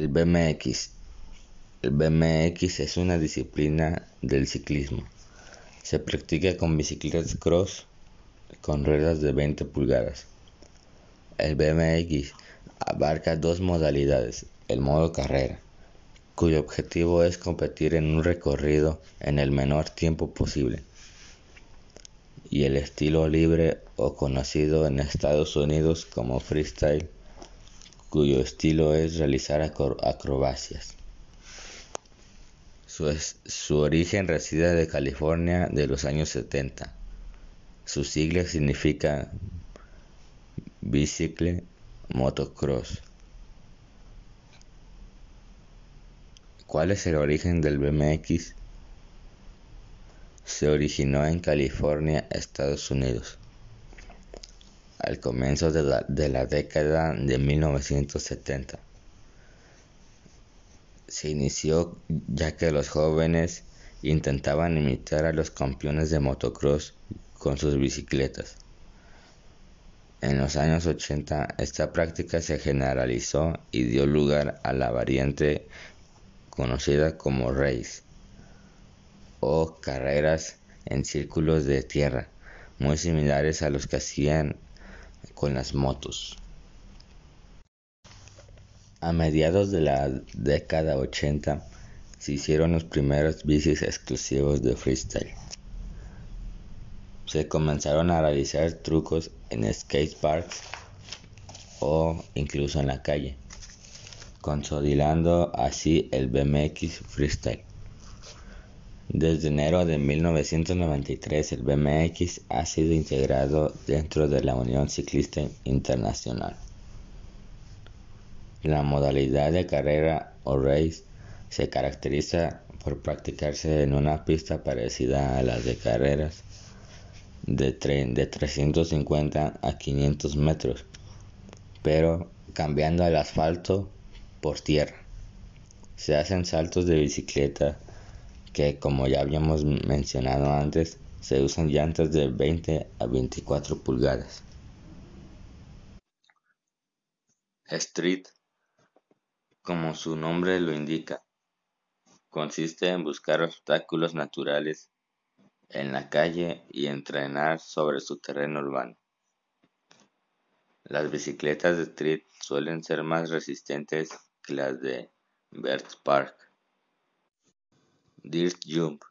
El BMX. El BMX es una disciplina del ciclismo. Se practica con bicicletas cross con ruedas de 20 pulgadas. El BMX abarca dos modalidades. El modo carrera, cuyo objetivo es competir en un recorrido en el menor tiempo posible. Y el estilo libre o conocido en Estados Unidos como freestyle, cuyo estilo es realizar acrobacias. Su, origen reside de California de los años 70. Su sigla significa Bicycle Motocross. ¿Cuál es el origen del BMX? Se originó en California, Estados Unidos, al comienzo de la, de la década de 1970 se inició ya que los jóvenes intentaban imitar a los campeones de motocross con sus bicicletas. En los años 80 esta práctica se generalizó y dio lugar a la variante conocida como race o carreras en círculos de tierra, muy similares a los que hacían con las motos. A mediados de la década 80 se hicieron los primeros bicis exclusivos de freestyle. Se comenzaron a realizar trucos en skateparks o incluso en la calle, consolidando así el BMX freestyle. Desde enero de 1993 el BMX ha sido integrado dentro de la Unión Ciclista Internacional. La modalidad de carrera o race se caracteriza por practicarse en una pista parecida a las de carreras de, de 350 a 500 metros, pero cambiando el asfalto por tierra. Se hacen saltos de bicicleta que, como ya habíamos mencionado antes, se usan llantas de 20 a 24 pulgadas. Street como su nombre lo indica, consiste en buscar obstáculos naturales en la calle y entrenar sobre su terreno urbano. Las bicicletas de street suelen ser más resistentes que las de Bert Park. Dirt Jump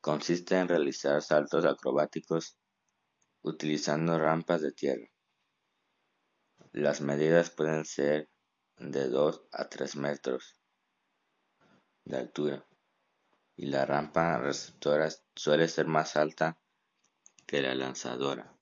consiste en realizar saltos acrobáticos utilizando rampas de tierra. Las medidas pueden ser de 2 a 3 metros de altura y la rampa receptora suele ser más alta que la lanzadora.